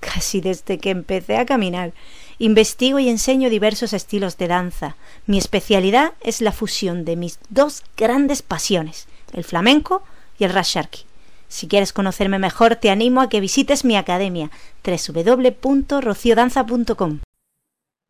casi desde que empecé a caminar. Investigo y enseño diversos estilos de danza. Mi especialidad es la fusión de mis dos grandes pasiones, el flamenco y el rasharki. Si quieres conocerme mejor, te animo a que visites mi academia www.rociodanza.com.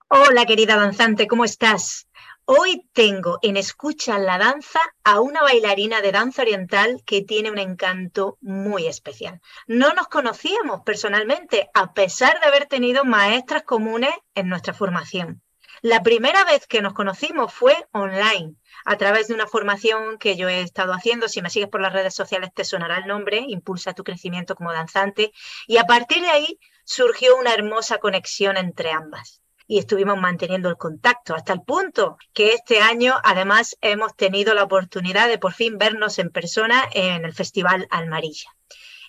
Hola querida danzante, ¿cómo estás? Hoy tengo en Escucha la Danza a una bailarina de danza oriental que tiene un encanto muy especial. No nos conocíamos personalmente, a pesar de haber tenido maestras comunes en nuestra formación. La primera vez que nos conocimos fue online, a través de una formación que yo he estado haciendo. Si me sigues por las redes sociales te sonará el nombre, Impulsa tu crecimiento como danzante. Y a partir de ahí surgió una hermosa conexión entre ambas y estuvimos manteniendo el contacto hasta el punto que este año además hemos tenido la oportunidad de por fin vernos en persona en el Festival Almarilla.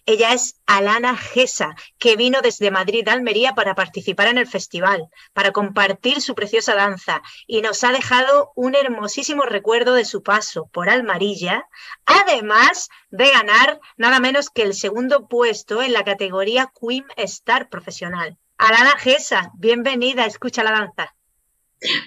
Ella es Alana Gesa, que vino desde Madrid Almería para participar en el festival, para compartir su preciosa danza y nos ha dejado un hermosísimo recuerdo de su paso por Almarilla, además de ganar nada menos que el segundo puesto en la categoría Queen Star Profesional. Alana Gesa, bienvenida, escucha la danza.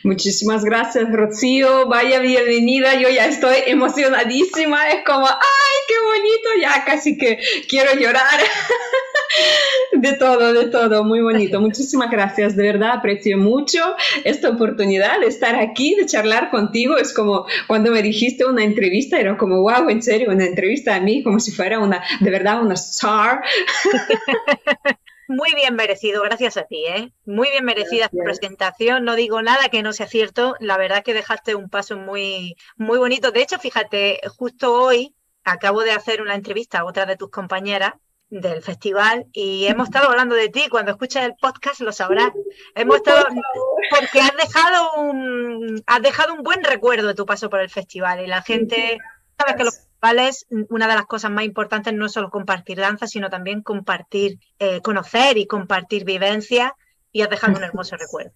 Muchísimas gracias, Rocío. Vaya bienvenida. Yo ya estoy emocionadísima. Es como, ¡ay, qué bonito! Ya casi que quiero llorar. De todo, de todo. Muy bonito. Muchísimas gracias. De verdad, aprecio mucho esta oportunidad de estar aquí, de charlar contigo. Es como cuando me dijiste una entrevista, era como, wow, en serio, una entrevista a mí, como si fuera una, de verdad, una star. Muy bien merecido, gracias a ti, ¿eh? Muy bien merecida tu presentación. No digo nada que no sea cierto. La verdad que dejaste un paso muy, muy bonito. De hecho, fíjate, justo hoy acabo de hacer una entrevista a otra de tus compañeras del festival y hemos estado hablando de ti. Cuando escuches el podcast lo sabrás. Hemos estado porque has dejado un has dejado un buen recuerdo de tu paso por el festival y la gente sabes que los una de las cosas más importantes no es solo compartir danza, sino también compartir, eh, conocer y compartir vivencias y has dejado un hermoso recuerdo.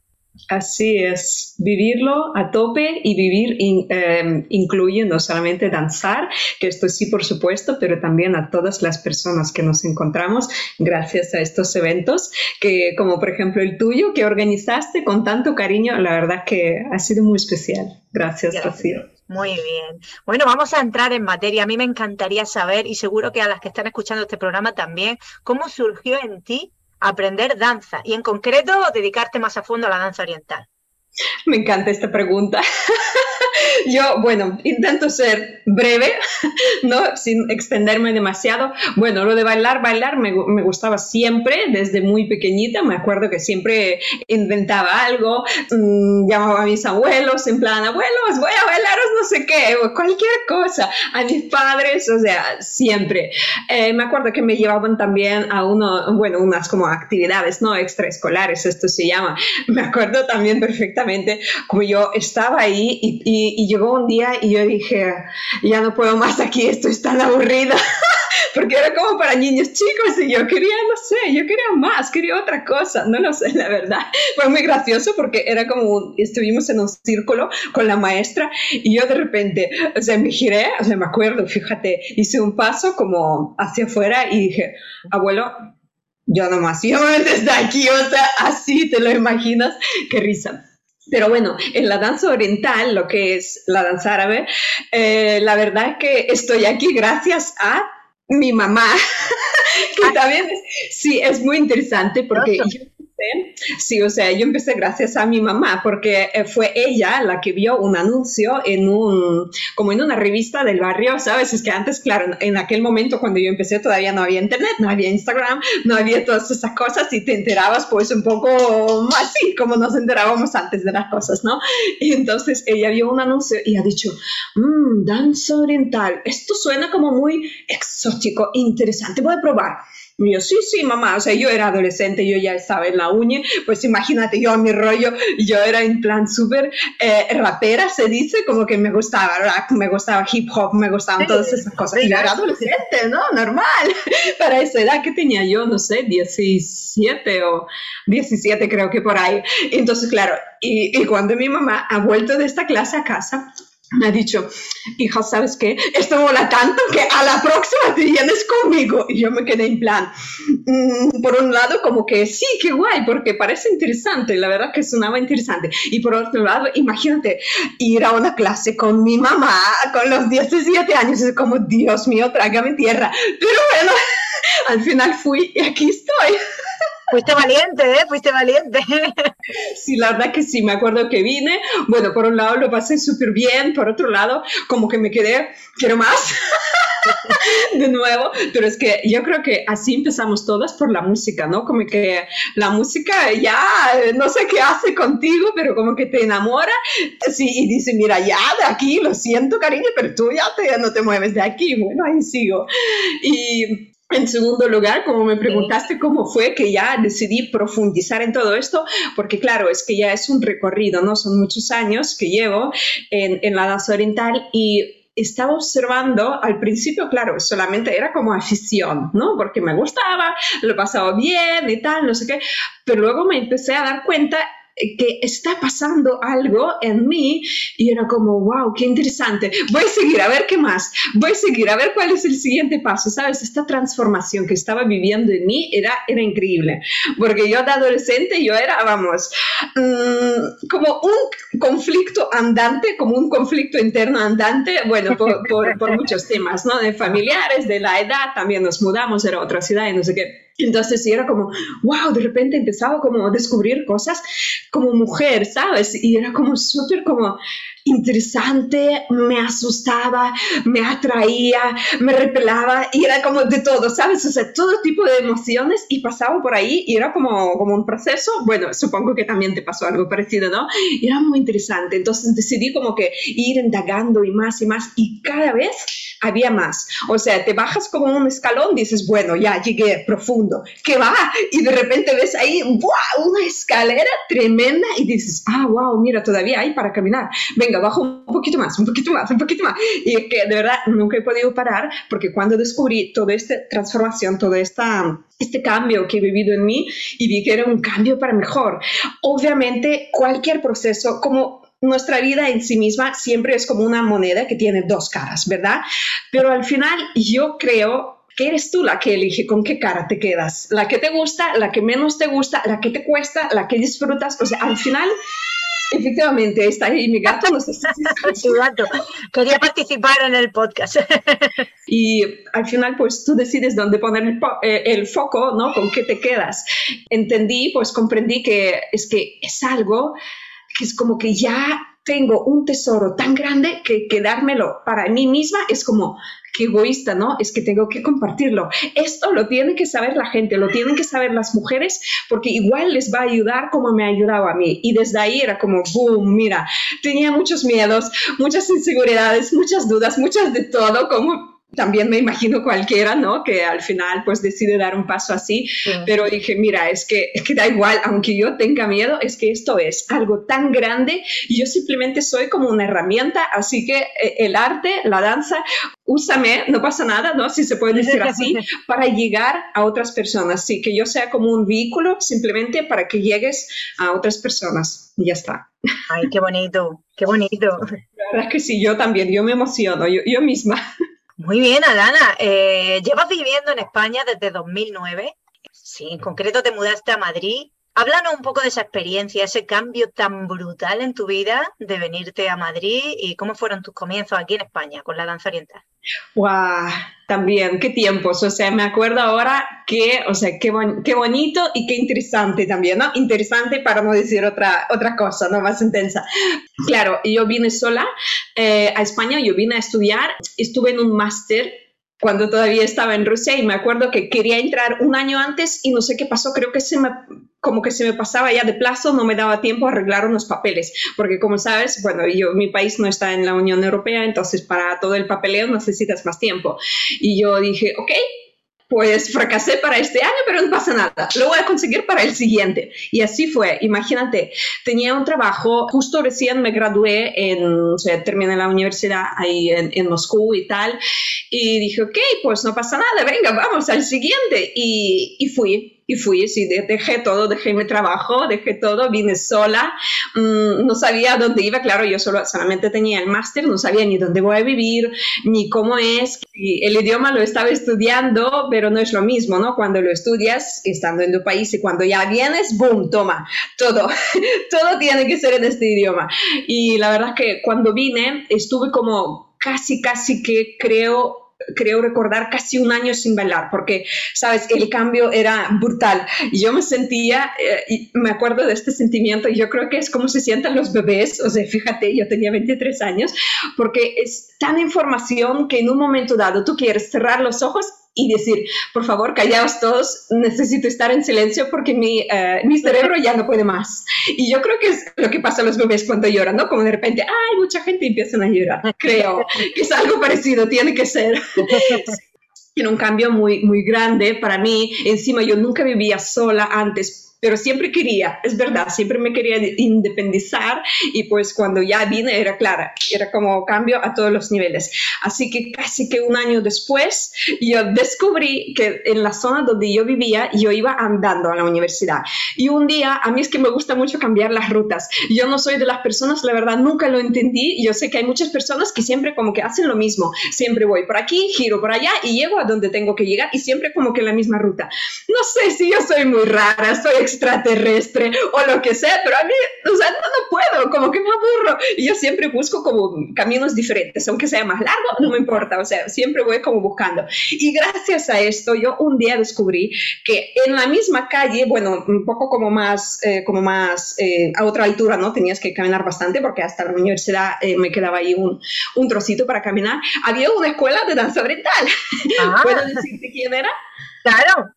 Así es, vivirlo a tope y vivir em, incluye no solamente danzar, que esto sí por supuesto, pero también a todas las personas que nos encontramos gracias a estos eventos, que como por ejemplo el tuyo, que organizaste con tanto cariño, la verdad que ha sido muy especial. Gracias, Rocío. Muy bien. Bueno, vamos a entrar en materia. A mí me encantaría saber, y seguro que a las que están escuchando este programa también, cómo surgió en ti aprender danza y en concreto dedicarte más a fondo a la danza oriental. Me encanta esta pregunta. Yo, bueno, intento ser breve, ¿no? Sin extenderme demasiado. Bueno, lo de bailar, bailar me, me, gustaba siempre, desde muy pequeñita. Me acuerdo que siempre inventaba algo, mmm, llamaba a mis abuelos en plan, abuelos, voy a bailaros no sé qué, o cualquier cosa. A mis padres, o sea, siempre. Eh, me acuerdo que me llevaban también a uno, bueno, unas como actividades, ¿no? Extraescolares, esto se llama. Me acuerdo también perfectamente como yo estaba ahí y, y llegó un día y yo dije, ya no puedo más aquí, estoy tan aburrida. porque era como para niños chicos y yo quería, no sé, yo quería más, quería otra cosa, no lo sé, la verdad. Fue muy gracioso porque era como, estuvimos en un círculo con la maestra y yo de repente, o sea, me giré, o sea, me acuerdo, fíjate, hice un paso como hacia afuera y dije, abuelo, yo nomás, yo desde aquí, o sea, así te lo imaginas, qué risa. Pero bueno, en la danza oriental, lo que es la danza árabe, eh, la verdad es que estoy aquí gracias a mi mamá, que ah. también, sí, es muy interesante porque sí, o sea, yo empecé gracias a mi mamá, porque eh, fue ella la que vio un anuncio en un, como en una revista del barrio, ¿sabes? Es que antes, claro, en aquel momento cuando yo empecé todavía no había internet, no había Instagram, no había todas esas cosas y te enterabas pues un poco así como nos enterábamos antes de las cosas, ¿no? Y entonces ella vio un anuncio y ha dicho, mmm, danza oriental, esto suena como muy exótico, interesante, voy a probar. Y yo, sí, sí, mamá, o sea, yo era adolescente, yo ya estaba en la uña, pues imagínate, yo mi rollo, yo era en plan súper eh, rapera, se dice, como que me gustaba me gustaba hip hop, me gustaban todas esas cosas. Y yo era adolescente, ¿no? Normal. Para esa edad que tenía yo, no sé, 17 o 17 creo que por ahí. Entonces, claro, y, y cuando mi mamá ha vuelto de esta clase a casa, me ha dicho, hija, ¿sabes qué? Esto mola tanto que a la próxima te vienes conmigo. Y yo me quedé en plan, mm, por un lado, como que sí, qué guay, porque parece interesante, la verdad que sonaba interesante. Y por otro lado, imagínate ir a una clase con mi mamá con los 17 años, es como, Dios mío, trágame tierra. Pero bueno, al final fui y aquí estoy. Fuiste valiente, ¿eh? Fuiste valiente. Sí, la verdad que sí, me acuerdo que vine. Bueno, por un lado lo pasé súper bien, por otro lado, como que me quedé, quiero más. de nuevo, pero es que yo creo que así empezamos todas por la música, ¿no? Como que la música ya no sé qué hace contigo, pero como que te enamora, sí, y dice, mira, ya de aquí, lo siento, cariño, pero tú ya te, no te mueves de aquí, bueno, ahí sigo. Y en segundo lugar, como me preguntaste cómo fue que ya decidí profundizar en todo esto, porque claro, es que ya es un recorrido, ¿no? Son muchos años que llevo en, en la danza oriental y estaba observando, al principio, claro, solamente era como afición, ¿no? Porque me gustaba, lo pasaba bien y tal, no sé qué, pero luego me empecé a dar cuenta que está pasando algo en mí y era como, wow, qué interesante, voy a seguir a ver qué más, voy a seguir a ver cuál es el siguiente paso, ¿sabes? Esta transformación que estaba viviendo en mí era, era increíble, porque yo de adolescente yo era, vamos, mm, como un conflicto andante, como un conflicto interno andante, bueno, por, por, por muchos temas, ¿no? De familiares, de la edad, también nos mudamos, era otra ciudad y no sé qué entonces sí era como, wow, de repente empezaba como a descubrir cosas como mujer, ¿sabes? Y era como súper como interesante, me asustaba, me atraía, me repelaba y era como de todo, ¿sabes? O sea, todo tipo de emociones y pasaba por ahí y era como, como un proceso, bueno, supongo que también te pasó algo parecido, ¿no? Y era muy interesante, entonces decidí como que ir indagando y más y más y cada vez había más. O sea, te bajas como un escalón, dices, bueno, ya llegué profundo, ¿qué va? Y de repente ves ahí, ¡wow! Una escalera tremenda y dices, ah, wow, mira, todavía hay para caminar. Venga, bajo un poquito más, un poquito más, un poquito más. Y que de verdad nunca he podido parar porque cuando descubrí toda esta transformación, todo esta, este cambio que he vivido en mí y vi que era un cambio para mejor. Obviamente, cualquier proceso, como nuestra vida en sí misma siempre es como una moneda que tiene dos caras, ¿verdad? Pero al final yo creo que eres tú la que elige con qué cara te quedas, la que te gusta, la que menos te gusta, la que te cuesta, la que disfrutas, o sea, al final Efectivamente, está ahí mi gato. No sé si gato. Quería participar en el podcast. y al final, pues tú decides dónde poner el, eh, el, foco, ¿no? Con qué te quedas. Entendí, pues comprendí que es que es algo que es como que ya tengo un tesoro tan grande que quedármelo para mí misma es como que egoísta, ¿no? Es que tengo que compartirlo. Esto lo tiene que saber la gente, lo tienen que saber las mujeres, porque igual les va a ayudar como me ha ayudado a mí. Y desde ahí era como, boom, mira, tenía muchos miedos, muchas inseguridades, muchas dudas, muchas de todo, como también me imagino cualquiera, ¿no? Que al final pues decide dar un paso así, pero dije, mira, es que, es que da igual, aunque yo tenga miedo, es que esto es algo tan grande y yo simplemente soy como una herramienta, así que eh, el arte, la danza, úsame, no pasa nada, ¿no? Si se puede decir así, para llegar a otras personas, sí, que yo sea como un vehículo simplemente para que llegues a otras personas y ya está. Ay, qué bonito, qué bonito. La verdad es que sí, yo también, yo me emociono, yo, yo misma. Muy bien, Alana. Eh, llevas viviendo en España desde 2009. Sí, en concreto te mudaste a Madrid. Háblanos un poco de esa experiencia, ese cambio tan brutal en tu vida de venirte a Madrid y cómo fueron tus comienzos aquí en España con la danza oriental. ¡Wow! También, qué tiempos. O sea, me acuerdo ahora que, o sea, qué, qué bonito y qué interesante también, ¿no? Interesante para no decir otra, otra cosa, ¿no? Más intensa. Claro, yo vine sola eh, a España, yo vine a estudiar, estuve en un máster cuando todavía estaba en Rusia y me acuerdo que quería entrar un año antes y no sé qué pasó, creo que se me, como que se me pasaba ya de plazo, no me daba tiempo a arreglar unos papeles, porque como sabes, bueno, yo, mi país no está en la Unión Europea, entonces para todo el papeleo necesitas más tiempo. Y yo dije, ok, pues fracasé para este año, pero no pasa nada, lo voy a conseguir para el siguiente. Y así fue, imagínate, tenía un trabajo, justo recién me gradué, en, o sea, terminé la universidad ahí en, Moscú y tal, y dije, ok, pues no pasa nada, venga, vamos al siguiente. Y, y fui, y fui, sí, dejé todo, dejé mi trabajo, dejé todo, vine sola, mm, no sabía dónde iba, claro, yo solo, solamente tenía el máster, no sabía ni dónde voy a vivir, ni cómo es, el idioma lo estaba estudiando, pero no es lo mismo, ¿no? Cuando lo estudias estando en tu país y cuando ya vienes, ¡boom!, toma, todo, todo tiene que ser en este idioma. Y la verdad es que cuando vine estuve como casi, casi que creo creo recordar casi un año sin bailar, porque, sabes, el cambio era brutal. Yo me sentía, eh, y me acuerdo de este sentimiento, yo creo que es como se sientan los bebés, o sea, fíjate, yo tenía 23 años, porque es tan información que en un momento dado tú quieres cerrar los ojos y decir, por favor, callaos todos, necesito estar en silencio porque mi, eh, mi cerebro ya no puede más. Y yo creo que es lo que pasa a los bebés cuando lloran, ¿no? Como de repente, ay, mucha gente empieza a llorar. Creo que es algo parecido, tiene que ser. Tiene un cambio muy, muy grande para mí. Encima, yo nunca vivía sola antes pero siempre quería, es verdad, siempre me quería independizar y pues cuando ya vine era clara, era como cambio a todos los niveles. Así que casi que un año después yo descubrí que en la zona donde yo vivía yo iba andando a la universidad y un día a mí es que me gusta mucho cambiar las rutas. Yo no soy de las personas, la verdad, nunca lo entendí. Yo sé que hay muchas personas que siempre como que hacen lo mismo. Siempre voy por aquí, giro por allá y llego a donde tengo que llegar y siempre como que la misma ruta. No sé si yo soy muy rara, soy extraterrestre o lo que sea, pero a mí, o sea, no, no puedo, como que me aburro. Y yo siempre busco como caminos diferentes, aunque sea más largo, no me importa, o sea, siempre voy como buscando. Y gracias a esto, yo un día descubrí que en la misma calle, bueno, un poco como más, eh, como más eh, a otra altura, ¿no? Tenías que caminar bastante porque hasta la universidad eh, me quedaba ahí un, un, trocito para caminar. Había una escuela de danza oriental. Ah. ¿Puedo decirte quién era? Claro,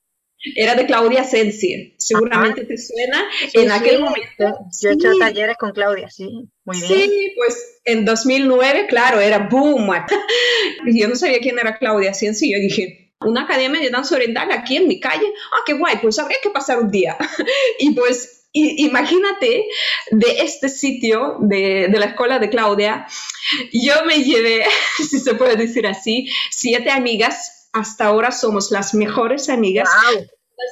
era de Claudia Sensi, seguramente te suena. en aquel momento. Yo he hecho talleres con Claudia, sí, muy bien. Sí, pues en 2009, claro, era boom. yo no sabía quién era Claudia Sensi, yo dije, una academia de danza oriental aquí en mi calle, ah, qué guay, pues habría que pasar un día. y pues imagínate de este sitio, de, de, la escuela de Claudia, yo me llevé, si se puede decir así, siete amigas hasta ahora somos las mejores amigas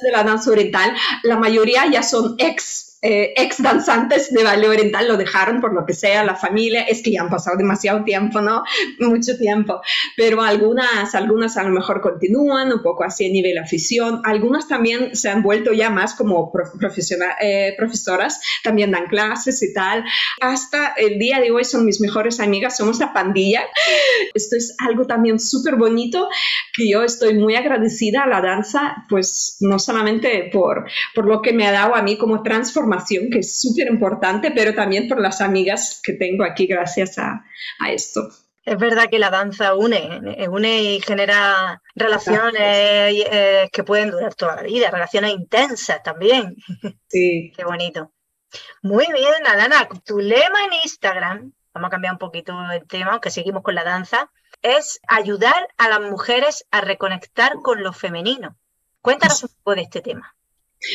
de la danza oriental. La mayoría ya son ex eh, ex danzantes de baile oriental lo dejaron por lo que sea, la familia, es que ya han pasado demasiado tiempo, ¿no? Mucho tiempo, pero algunas, algunas a lo mejor continúan un poco así a nivel afición, algunas también se han vuelto ya más como profesional, eh, profesoras, también dan clases y tal. Hasta el día de hoy son mis mejores amigas, somos la pandilla. Esto es algo también súper bonito que yo estoy muy agradecida a la danza, pues no solamente por, por lo que me ha dado a mí como transformación, que es súper importante, pero también por las amigas que tengo aquí gracias a, a esto. Es verdad que la danza une, eh, une y genera relaciones eh, que pueden durar toda la vida, relaciones intensas también. Sí. Qué bonito. Muy bien, Alana, tu lema en Instagram, vamos a cambiar un poquito el tema, aunque seguimos con la danza, es ayudar a las mujeres a reconectar con lo femenino. Cuéntanos un poco de este tema.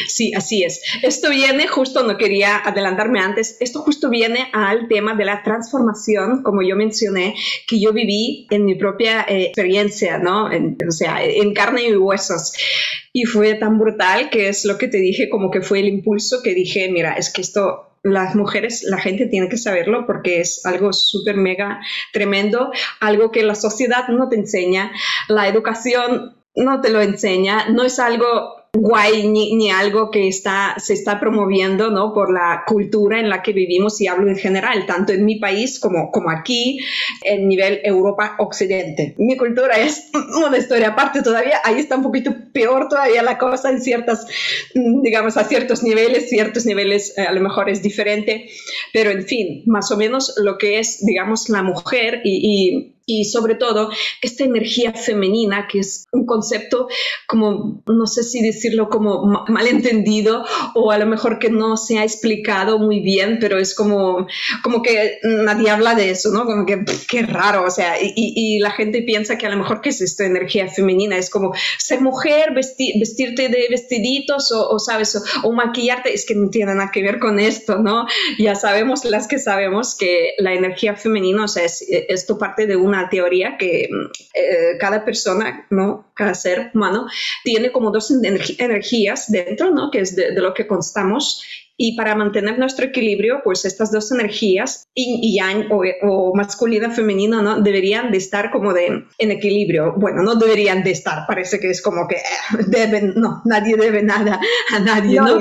Sí, así es. Esto viene justo, no quería adelantarme antes, esto justo viene al tema de la transformación, como yo mencioné, que yo viví en mi propia eh, experiencia, ¿no? o sea, en carne y huesos. Y fue tan brutal que es lo que te dije, como que fue el impulso que dije, mira, es que esto las mujeres, la gente tiene que saberlo porque es algo súper mega tremendo, algo que la sociedad no te enseña, la educación no te lo enseña, no es algo guay ni, algo que está, se está promoviendo ¿no? por la cultura en la que vivimos y hablo en general, tanto en mi país como, como aquí, en nivel Europa Occidente. Mi cultura es una historia aparte todavía, ahí está un poquito peor todavía la cosa en ciertas, digamos, a ciertos niveles, ciertos niveles eh, a lo mejor es diferente, pero en fin, más o menos lo que es, digamos, la mujer y y sobre todo esta energía femenina, que es un concepto como, no sé si decirlo como malentendido o a lo mejor que no se ha explicado muy bien, pero es como, como que nadie habla de eso, ¿no? Como que qué raro, o sea, y, y, la gente piensa que a lo mejor que es esta energía femenina, es como ser mujer, vestirte de vestiditos o, sabes, o, maquillarte, es que no tiene nada que ver con esto, ¿no? Ya sabemos las que sabemos que la energía femenina, o sea, es, esto parte de una teoría que eh, cada persona, ¿no? Cada ser humano tiene como dos energías dentro, ¿no? Que es de, lo que constamos y para mantener nuestro equilibrio, pues estas dos energías, yin y yang, o, o masculino femenino, ¿no? Deberían de estar como de, en equilibrio. Bueno, no deberían de estar, parece que es como que eh, deben, no, nadie debe nada a nadie, ¿no?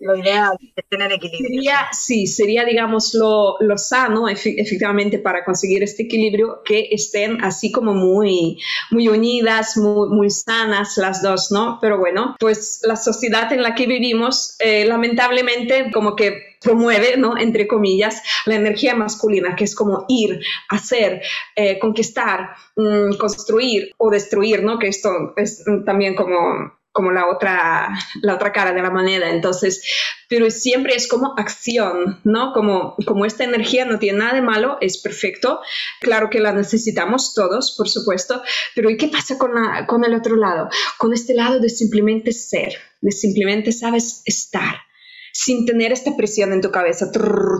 Lo ideal es tener equilibrio. Sería, sí, sería, digamos, lo, lo sano, efectivamente, para conseguir este equilibrio, que estén así como muy, muy unidas, muy, muy sanas las dos, ¿no? Pero bueno, pues la sociedad en la que vivimos, eh, lamentablemente, como que promueve, ¿no? Entre comillas, la energía masculina, que es como ir, hacer, eh, conquistar, mm, construir o destruir, ¿no? Que esto es también como como la otra, la otra cara de la moneda. Entonces, pero siempre es como acción, ¿no? Como, como esta energía no tiene nada de malo, es perfecto. Claro que la necesitamos todos, por supuesto, pero ¿y qué pasa con, la, con el otro lado? Con este lado de simplemente ser, de simplemente, sabes, estar sin tener esta presión en tu cabeza,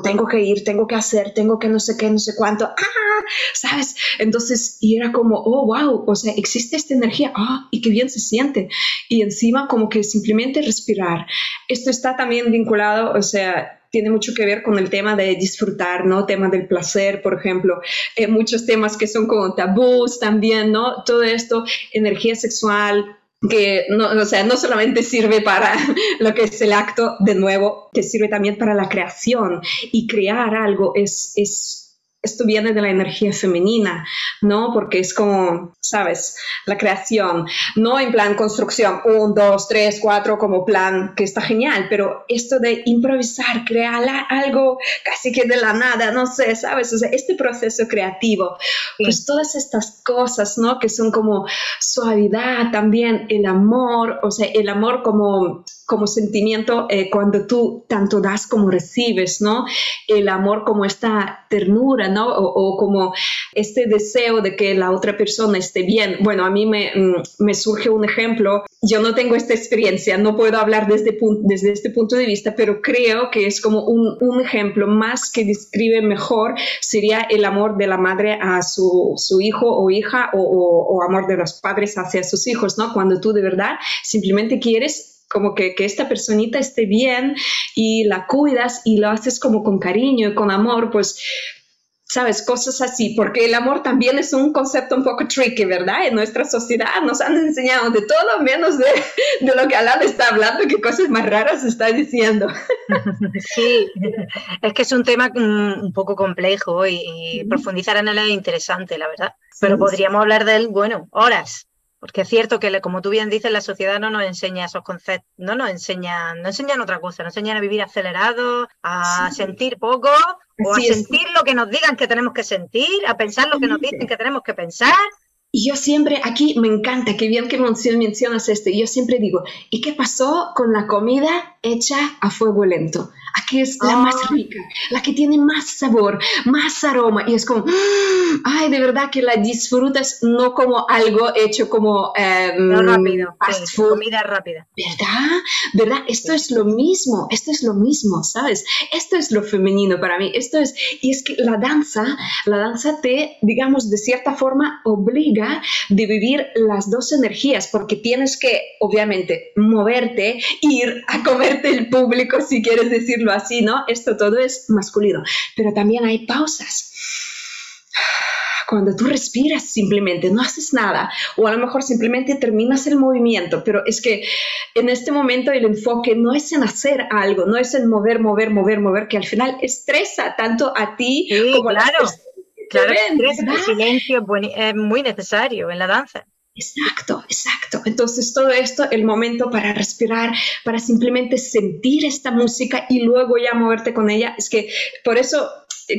tengo que ir, tengo que hacer, tengo que no sé qué, no sé cuánto, ¡ah! ¿sabes? Entonces, y era como, oh, wow, o sea, existe esta energía, ah, y qué bien se siente. Y encima como que simplemente respirar. Esto está también vinculado, o sea, tiene mucho que ver con el tema de disfrutar, ¿no? Tema del placer, por ejemplo, eh, muchos temas que son como tabús también, ¿no? Todo esto, energía sexual, que no, o sea, no solamente sirve para lo que es el acto, de nuevo, que sirve también para la creación. Y crear algo es, es esto viene de la energía femenina, ¿no? Porque es como, ¿sabes? La creación, no en plan construcción, un, dos, tres, cuatro, como plan, que está genial, pero esto de improvisar, crear algo casi que de la nada, no sé, ¿sabes? O sea, este proceso creativo, pues todas estas cosas, ¿no? Que son como suavidad también, el amor, o sea, el amor como como sentimiento eh, cuando tú tanto das como recibes, ¿no? El amor como esta ternura, ¿no? O, como este deseo de que la otra persona esté bien. Bueno, a mí me, mm, surge un ejemplo. Yo no tengo esta experiencia, no puedo hablar desde, desde este punto de vista, pero creo que es como un, un ejemplo más que describe mejor sería el amor de la madre a su, su hijo o hija o, o, o amor de los padres hacia sus hijos, ¿no? Cuando tú de verdad simplemente quieres como que, que, esta personita esté bien y la cuidas y lo haces como con cariño y con amor, pues, sabes, cosas así, porque el amor también es un concepto un poco tricky, ¿verdad? En nuestra sociedad nos han enseñado de todo menos de, de lo que Alan está hablando, qué cosas más raras está diciendo. Sí, es que es un tema un poco complejo y, profundizar en él es interesante, la verdad. Pero podríamos hablar de él, bueno, horas. Porque es cierto que, como tú bien dices, la sociedad no nos enseña esos conceptos, no nos enseñan, no enseñan otra cosa, nos enseñan a vivir acelerados, a sentir poco, o a sentir lo que nos digan que tenemos que sentir, a pensar lo que nos dicen que tenemos que pensar. Y yo siempre, aquí me encanta, que bien que mencionas esto, y yo siempre digo, ¿y qué pasó con la comida hecha a fuego lento? Aquí es la más ah. rica, la que tiene más sabor, más aroma, y es como, ay, de verdad que la disfrutas no como algo hecho como em, rápido, comida rápida. ¿Verdad? ¿Verdad? Esto es lo mismo, esto es lo mismo, ¿sabes? Esto es lo femenino para mí, esto es, y es que la danza, la danza te, digamos, de cierta forma obliga de vivir las dos energías, porque tienes que, obviamente, moverte, ir a comerte el público, si quieres decirlo así, ¿no? Esto todo es masculino. Pero también hay pausas. Cuando tú respiras simplemente, no haces nada, o a lo mejor simplemente terminas el movimiento, pero es que en este momento el enfoque no es en hacer algo, no es en mover, mover, mover, mover, que al final estresa tanto a ti como claro. a Claro, el silencio es muy necesario en la danza. Exacto, exacto. Entonces todo esto, el momento para respirar, para simplemente sentir esta música y luego ya moverte con ella, es que por eso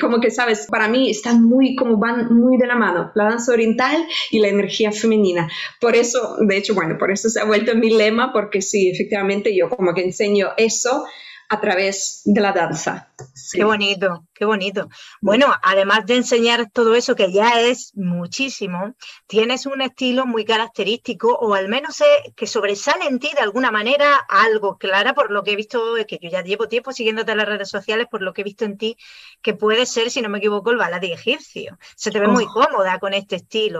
como que, sabes, para mí están muy, como van muy de la mano, la danza oriental y la energía femenina. Por eso, de hecho, bueno, por eso se ha vuelto mi lema, porque sí, efectivamente yo como que enseño eso a través de la danza. Qué bonito, qué bonito. Bueno, además de enseñar todo eso, que ya es muchísimo, tienes un estilo muy característico, o al menos que sobresale en ti de alguna manera algo, Clara, por lo que he visto, que yo ya llevo tiempo siguiéndote en las redes sociales, por lo que he visto en ti, que puede ser, si no me equivoco, el baladí egipcio. Se te ve muy cómoda con este estilo.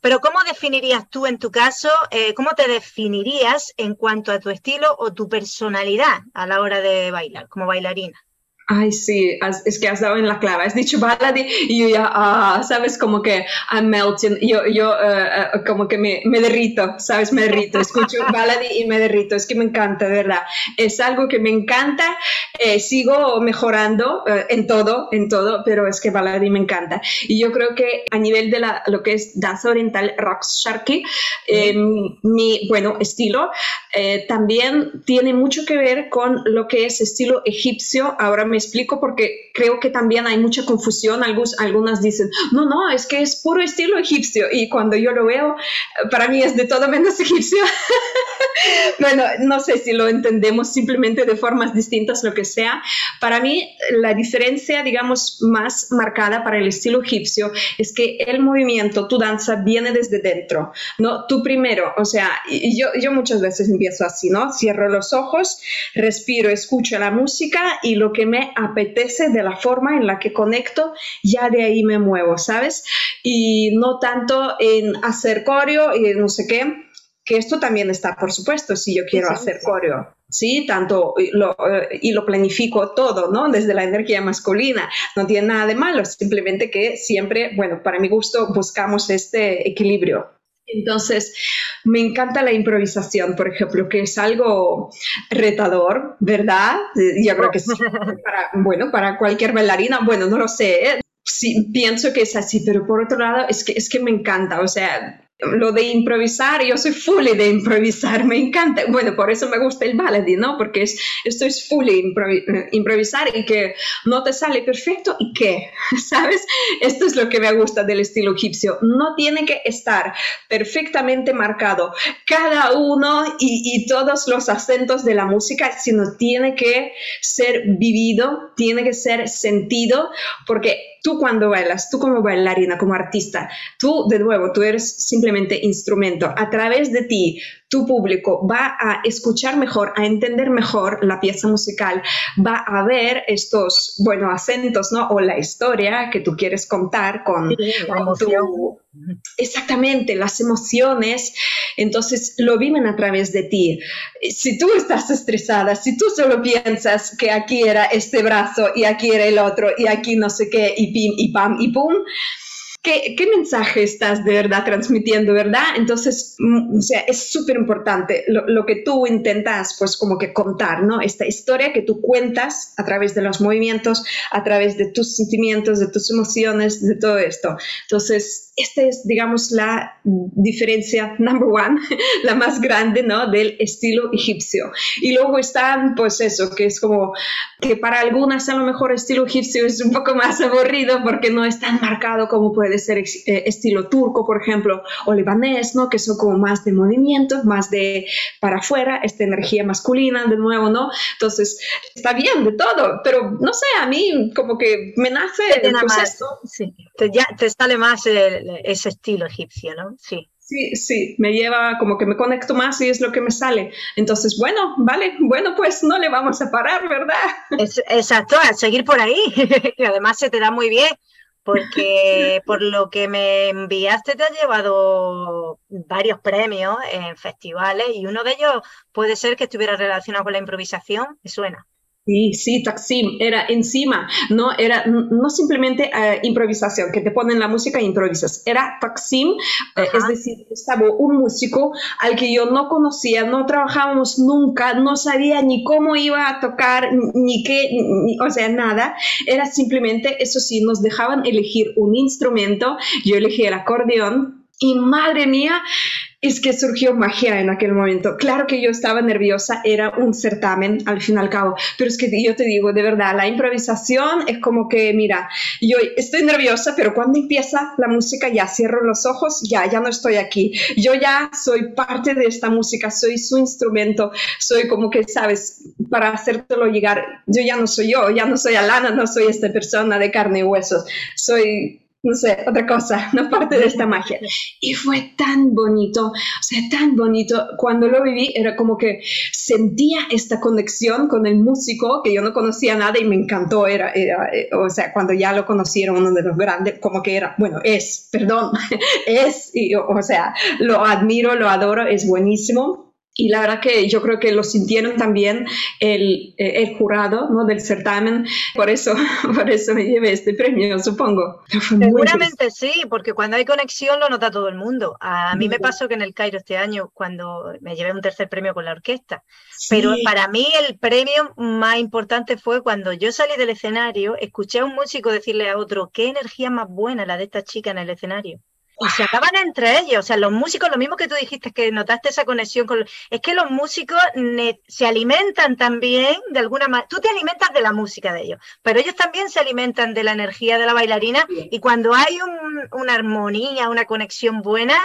Pero ¿cómo definirías tú en tu caso, eh, cómo te definirías en cuanto a tu estilo o tu personalidad a la hora de bailar, como bailarina? Ay, sí, es que has dado en la clave. Has dicho baladi y yo ya, ah, sabes, como que I'm melting. Yo, yo uh, uh, como que me, me, derrito, sabes, me derrito. Escucho baladi y me derrito. Es que me encanta, de verdad. Es algo que me encanta. Eh, sigo mejorando uh, en todo, en todo, pero es que baladi me encanta. Y yo creo que a nivel de la, lo que es danza oriental, rock sharky, eh, mi, bueno, estilo, eh, también tiene mucho que ver con lo que es estilo egipcio. Ahora me explico porque creo que también hay mucha confusión. Algunos, algunas dicen, no, no, es que es puro estilo egipcio. Y cuando yo lo veo, para mí es de todo menos egipcio. bueno, no sé si lo entendemos simplemente de formas distintas, lo que sea. Para mí, la diferencia, digamos, más marcada para el estilo egipcio es que el movimiento, tu danza, viene desde dentro. ¿no? Tú primero, o sea, yo, yo muchas veces empiezo así, ¿no? Cierro los ojos, respiro, escucho la música y lo que me apetece de la forma en la que conecto, ya de ahí me muevo, ¿sabes? Y no tanto en hacer coreo y no sé qué, que esto también está, por supuesto, si yo quiero hacer coreo. Sí, tanto lo, eh, y lo planifico todo, ¿no? Desde la energía masculina. No tiene nada de malo, simplemente que siempre, bueno, para mi gusto buscamos este equilibrio. Entonces, me encanta la improvisación, por ejemplo, que es algo retador, ¿verdad? Yo creo que sí, para, bueno, para cualquier bailarina, bueno, no lo sé, ¿eh? sí, pienso que es así, pero por otro lado, es que, es que me encanta, o sea, lo de improvisar, yo soy fully de improvisar, me encanta. Bueno, por eso me gusta el ballet, ¿no? Porque es, esto es fully improvisar y que no te sale perfecto y qué, ¿sabes? Esto es lo que me gusta del estilo egipcio. No tiene que estar perfectamente marcado cada uno y, y todos los acentos de la música, sino tiene que ser vivido, tiene que ser sentido, porque tú cuando bailas, tú como bailarina, como artista, tú de nuevo, tú eres simplemente instrumento. A través de ti, tu público va a escuchar mejor, a entender mejor la pieza musical, va a ver estos, bueno, acentos, ¿no? O la historia que tú quieres contar con, tu... Exactamente, las emociones, entonces lo viven a través de ti. Si tú estás estresada, si tú solo piensas que aquí era este brazo y aquí era el otro y aquí no sé qué y pim y pam y pum, ¿Qué, mensaje estás de verdad transmitiendo, verdad? Entonces, mm, o sea, es súper importante lo, que tú intentas, pues, como que contar, ¿no? Esta historia que tú cuentas a través de los movimientos, a través de tus sentimientos, de tus emociones, de todo esto. Entonces, esta es, digamos, la diferencia number one, la más grande, ¿no? Del estilo egipcio. Y luego están, pues eso, que es como que para algunas a lo mejor estilo egipcio es un poco más aburrido porque no es tan marcado como puede ser eh, estilo turco, por ejemplo, o libanés, ¿no? Que son como más de movimiento, más de para afuera, esta energía masculina, de nuevo, ¿no? Entonces, está bien de todo, pero no sé, a mí como que me nace... Pues, sí. te, ya, te sale más el ese estilo egipcio, ¿no? Sí. Sí, sí, me lleva como que me conecto más y es lo que me sale. Entonces, bueno, vale, bueno, pues no le vamos a parar, ¿verdad? exacto, a seguir por ahí. y además se te da muy bien, porque por lo que me enviaste te has llevado varios premios en festivales y uno de ellos puede ser que estuviera relacionado con la improvisación, ¿me suena? Sí, sí, Taksim, era encima, no era no simplemente eh, improvisación, que te ponen la música e improvisas, era Taksim, eh, es decir, estaba un músico al que yo no conocía, no trabajábamos nunca, no sabía ni cómo iba a tocar, ni qué, o sea, nada, era simplemente, eso sí, nos dejaban elegir un instrumento, yo elegí el acordeón, y madre mía, es que surgió magia en aquel momento. Claro que yo estaba nerviosa, era un certamen al fin y al cabo, pero es que yo te digo, de verdad, la improvisación es como que, mira, yo estoy nerviosa, pero cuando empieza la música ya cierro los ojos, ya, ya no estoy aquí. Yo ya soy parte de esta música, soy su instrumento, soy como que, sabes, para hacértelo llegar, yo ya no soy yo, ya no soy Alana, no soy esta persona de carne y huesos, soy no sé, otra cosa, no parte de esta magia. Y fue tan bonito, o sea, tan bonito. Cuando lo viví era como que sentía esta conexión con el músico que yo no conocía nada y me encantó. Era, eh, o sea, cuando ya lo conocieron, uno de los grandes, como que era, bueno, es, perdón, es, y, o sea, lo admiro, lo adoro, es buenísimo y la verdad que yo creo que lo sintieron también el, eh, el jurado ¿no? del certamen, por eso, por eso me llevé este premio, supongo. Seguramente sí, porque cuando hay conexión lo nota todo el mundo. A mí me pasó que en el Cairo este año, cuando me llevé un tercer premio con la orquesta, pero para mí el premio más importante fue cuando yo salí del escenario, escuché a un músico decirle a otro, qué energía más buena la de esta chica en el escenario y se acaban entre ellos. O sea, los músicos, lo mismo que tú dijiste, que notaste esa conexión con... Es que los músicos se alimentan también de alguna manera. Tú te alimentas de la música de ellos, pero ellos también se alimentan de la energía de la bailarina y cuando hay una armonía, una conexión buena,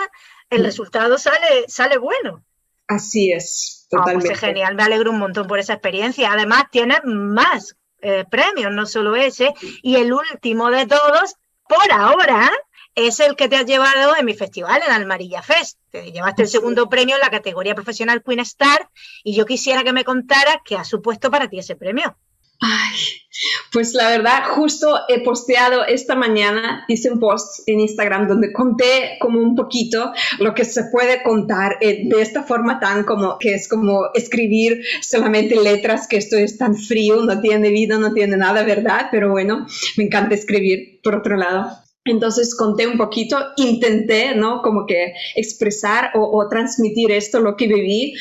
el resultado sale, sale bueno. Así es, ah, pues totalmente. es genial, me alegro un montón por esa experiencia. Además, tienes más eh, premios, no solo ese. Y el último de todos, por ahora, es el que te has llevado en mi festival, en Almarilla Fest. Te llevaste el segundo premio en la categoría profesional Queen Star y yo quisiera que me contaras qué ha supuesto para ti ese premio. Ay, pues la verdad, justo he posteado esta mañana, hice un post en Instagram donde conté como un poquito lo que se puede contar eh, de esta forma tan como que es como escribir solamente letras, que esto es tan frío, no tiene vida, no tiene nada, ¿verdad? Pero bueno, me encanta escribir, por otro lado. Entonces conté un poquito, intenté, ¿no? Como que expresar o, transmitir esto, lo que viví,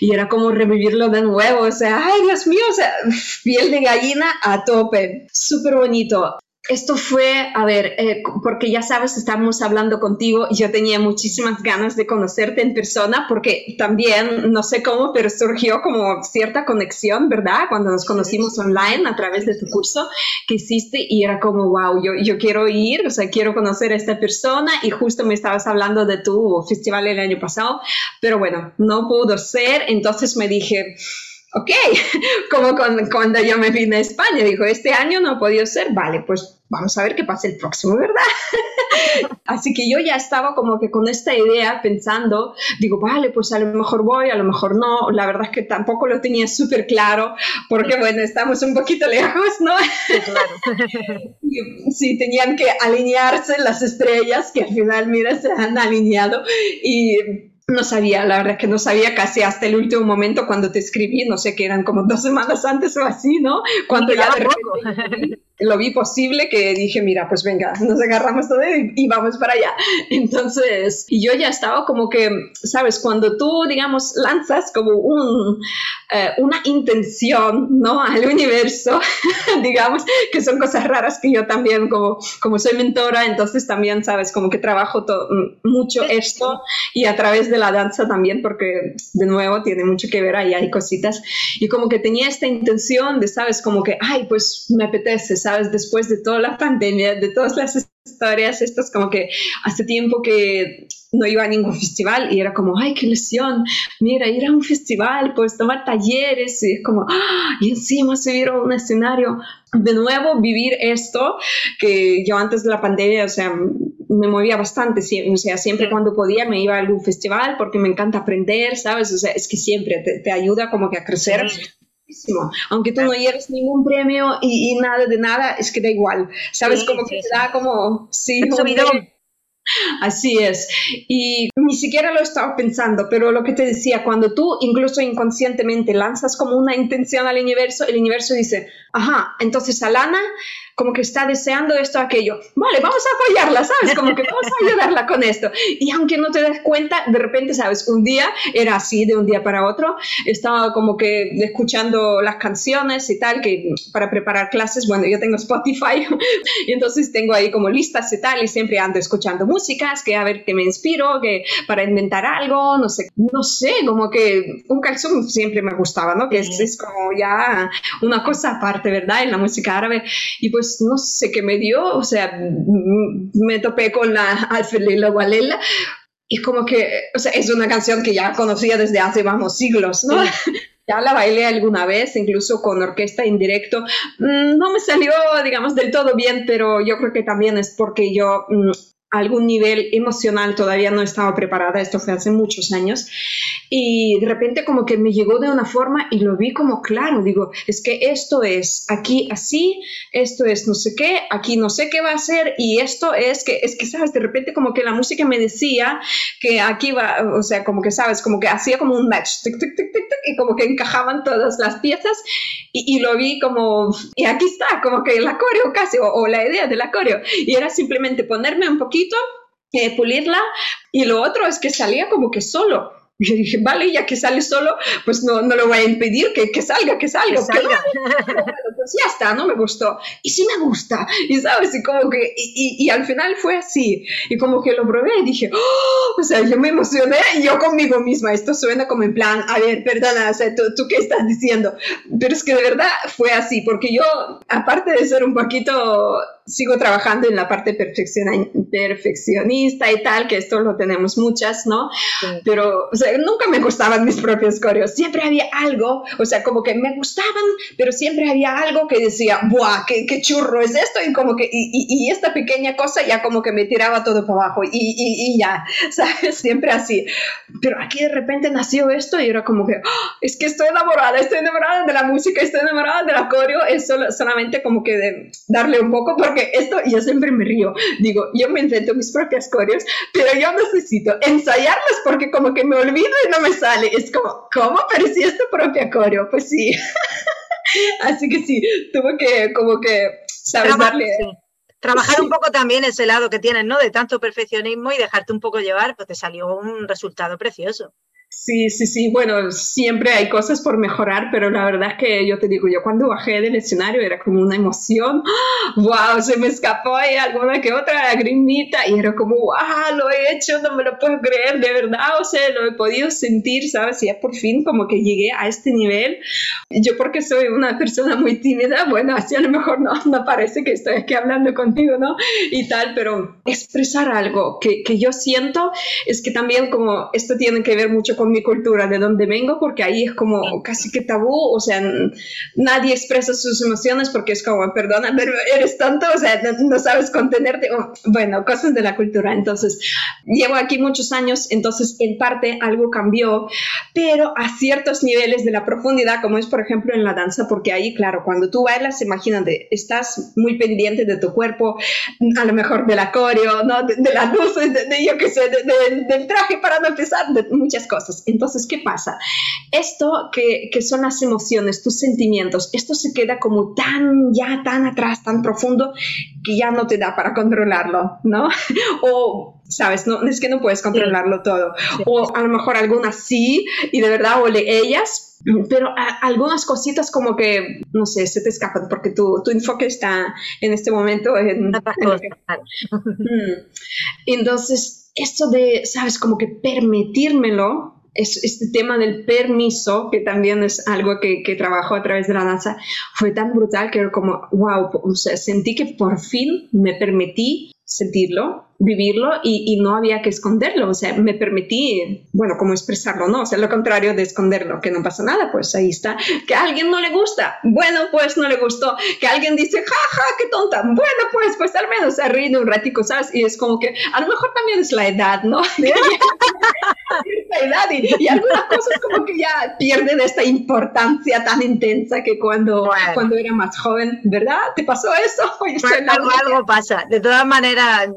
y era como revivirlo de nuevo, o sea, ay Dios mío, o sea, piel de gallina a tope, súper bonito. Esto fue, a ver, eh, porque ya sabes, estamos hablando contigo y yo tenía muchísimas ganas de conocerte en persona porque también, no sé cómo, pero surgió como cierta conexión, ¿verdad? Cuando nos conocimos online a través de tu curso que hiciste y era como, wow, yo, yo quiero ir, o sea, quiero conocer a esta persona y justo me estabas hablando de tu festival el año pasado, pero bueno, no pudo ser, entonces me dije, ok, como cuando, yo me vine a España, dijo, este año no ha podido ser, vale, pues vamos a ver qué pasa el próximo, ¿verdad? Así que yo ya estaba como que con esta idea pensando, digo, vale, pues a lo mejor voy, a lo mejor no, la verdad es que tampoco lo tenía súper claro, porque bueno, estamos un poquito lejos, ¿no? Sí, claro. sí, tenían que alinearse las estrellas, que al final, mira, se han alineado y no sabía, la verdad es que no sabía casi hasta el último momento cuando te escribí, no sé, que eran como dos semanas antes o así, ¿no? Cuando ya de repente lo vi posible que dije, mira, pues venga, nos agarramos todo y, vamos para allá. Entonces, y yo ya estaba como que, sabes, cuando tú, digamos, lanzas como un, eh, una intención, ¿no? Al universo, digamos, que son cosas raras que yo también, como, como soy mentora, entonces también, sabes, como que trabajo mucho esto y a través de de la danza también, porque de nuevo tiene mucho que ver, ahí hay cositas. Y como que tenía esta intención de, sabes, como que, ay, pues me apetece, sabes, después de toda la pandemia, de todas las historias, estas como que hace tiempo que no iba a ningún festival y era como, ay, qué lesión, mira, ir a un festival, pues tomar talleres y es como, ¡ah! y encima subir a un escenario, de nuevo vivir esto que yo antes de la pandemia, o sea, me movía bastante, o sea, siempre cuando podía me iba a algún festival porque me encanta aprender, ¿sabes? O sea, es que siempre te, ayuda como que a crecer. Aunque tú no lleves ningún premio y, nada de nada, es que da igual, ¿sabes? como que te da como, sí, Así es. Y ni siquiera lo estaba pensando, pero lo que te decía, cuando tú incluso inconscientemente lanzas como una intención al universo, el universo dice, ajá, entonces Alana como que está deseando esto, aquello. Vale, vamos a apoyarla, ¿sabes? Como que vamos a ayudarla con esto. Y aunque no te des cuenta, de repente, ¿sabes? Un día era así, de un día para otro. Estaba como que escuchando las canciones y tal, que para preparar clases, bueno, yo tengo Spotify y entonces tengo ahí como listas y tal, y siempre ando escuchando músicas, que a ver qué me inspiro, que para inventar algo, no sé, no sé, como que un calzón siempre me gustaba, ¿no? Que es, es, como ya una cosa aparte, ¿verdad? En la música árabe. Y pues no sé qué me dio, o sea, me topé con la Alfelila Walela y como que, o sea, es una canción que ya conocía desde hace, vamos, siglos, ¿no? Ya la bailé alguna vez, incluso con orquesta en directo. Mm, no me salió, digamos, del todo bien, pero yo creo que también es porque yo algún nivel emocional todavía no estaba preparada, esto fue hace muchos años, y de repente como que me llegó de una forma y lo vi como claro, digo, es que esto es aquí así, esto es no sé qué, aquí no sé qué va a ser, y esto es que, es que, sabes, de repente como que la música me decía que aquí va, o sea, como que, sabes, como que hacía como un match, tic, tic, tic, y como que encajaban todas las piezas, y, y, lo vi como, y aquí está, como que la coreo casi, o, o la idea de la y era simplemente ponerme un poquito eh, pulirla y lo otro es que salía como que solo. Yo dije, vale, ya que sale solo, pues no, no lo voy a impedir, que, que salga, que salga. Que salga. pues ya está, no me gustó. Y sí me gusta. Y sabes, y como que, y, y, al final fue así. Y como que lo probé y dije, oh", o sea, yo me emocioné y yo conmigo misma. Esto suena como en plan, a ver, perdona, o sea, ¿tú, ¿tú qué estás diciendo? Pero es que de verdad fue así, porque yo, aparte de ser un poquito sigo trabajando en la parte perfeccionista y tal, que esto lo tenemos muchas, ¿no? Pero, o sea, nunca me gustaban mis propios coreos, siempre había algo, o sea, como que me gustaban, pero siempre había algo que decía, ¡buah, qué, qué churro es esto! Y como que, y, y, esta pequeña cosa ya como que me tiraba todo para abajo y, y, ya, ¿sabes? Siempre así. Pero aquí de repente nació esto y era como que, ¡oh! es que estoy enamorada, estoy enamorada de la música, estoy enamorada de la coreo, es solo, solamente como que de darle un poco, por porque esto yo siempre me río. Digo, yo me invento mis propias coreos, pero yo necesito ensayarlas porque como que me olvido y no me sale. Es como, ¿cómo? Pero si es tu propia coreo, pues sí. Así que sí, tuve que como que, ¿sabes? darle... Trabajar un poco también ese lado que tienes, ¿no? De tanto perfeccionismo y dejarte un poco llevar, pues te salió un resultado precioso. Sí, sí, sí. Bueno, siempre hay cosas por mejorar, pero la verdad es que yo te digo, yo cuando bajé del escenario era como una emoción. ¡Wow! Se me escapó ahí alguna que otra lagrimita y era como, ¡wow! Lo he hecho, no me lo puedo creer, de verdad. O sea, lo he podido sentir, ¿sabes? Y ya por fin como que llegué a este nivel. Yo porque soy una persona muy tímida, bueno, así a lo mejor no, no parece que estoy aquí hablando contigo, ¿no? Y tal, pero expresar algo que, que yo siento es que también como esto tiene que ver mucho con mi cultura, de donde vengo, porque ahí es como casi que tabú, o sea, nadie expresa sus emociones porque es como, perdona, pero eres tonto, o sea, no, sabes contenerte, bueno, cosas de la cultura. Entonces, llevo aquí muchos años, entonces en parte algo cambió, pero a ciertos niveles de la profundidad, como es por ejemplo en la danza, porque ahí, claro, cuando tú bailas, imagínate, estás muy pendiente de tu cuerpo, a lo mejor de la coreo, ¿no? de, las luces, de, yo qué sé, del traje para no empezar, de muchas cosas. Entonces, ¿qué pasa? Esto que, que, son las emociones, tus sentimientos, esto se queda como tan, ya tan atrás, tan profundo, que ya no te da para controlarlo, ¿no? o sabes, no, es que no puedes controlarlo todo. O a lo mejor algunas sí, y de verdad, o ellas, pero algunas cositas como que, no sé, se te escapan porque tu, tu enfoque está en este momento en... Entonces, esto de, sabes, como que permitírmelo es, este tema del permiso, que también es algo que, que trabajo a través de la danza, fue tan brutal que era como, wow, o sea, sentí que por fin me permití sentirlo, vivirlo y, no había que esconderlo, o sea, me permití, bueno, como expresarlo, ¿no? O sea, lo contrario de esconderlo, que no pasa nada, pues ahí está. Que a alguien no le gusta, bueno, pues no le gustó. Que alguien dice, ja, ja, qué tonta, bueno, pues, pues al menos se ríe un ratico, ¿sabes? Y es como que a lo mejor también es la edad, ¿no? la edad y, algunas cosas como que ya pierden esta importancia tan intensa que cuando, cuando era más joven, ¿verdad? ¿Te pasó eso? algo, algo pasa. De todas maneras,